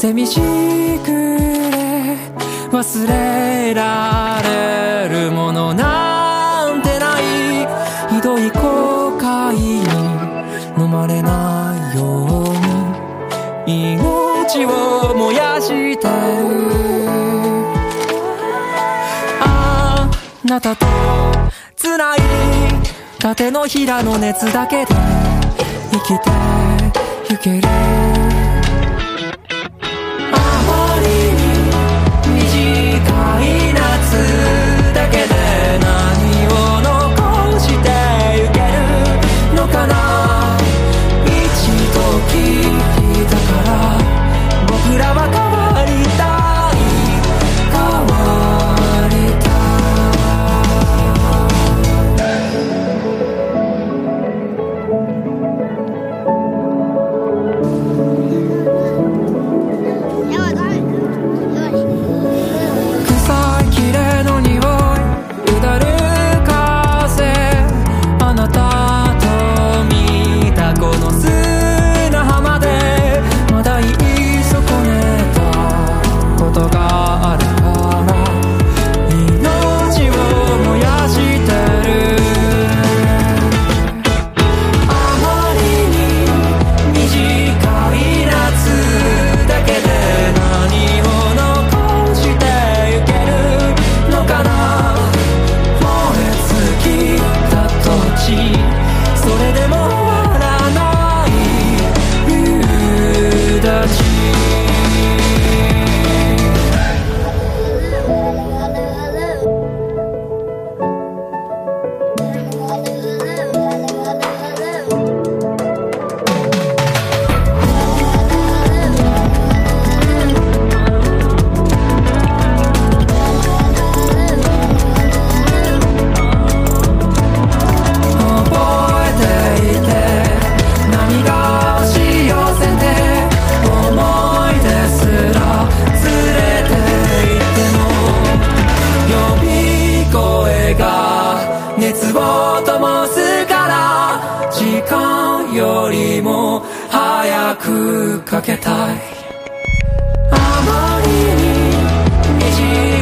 寂しくれ忘れられるものなんてないひどい後悔に飲まれないように命を燃やしてる。あなたと繋いだ手のひらの熱だけで生きてゆける。熱を灯すから時間よりも早くかけたい。あまりに虹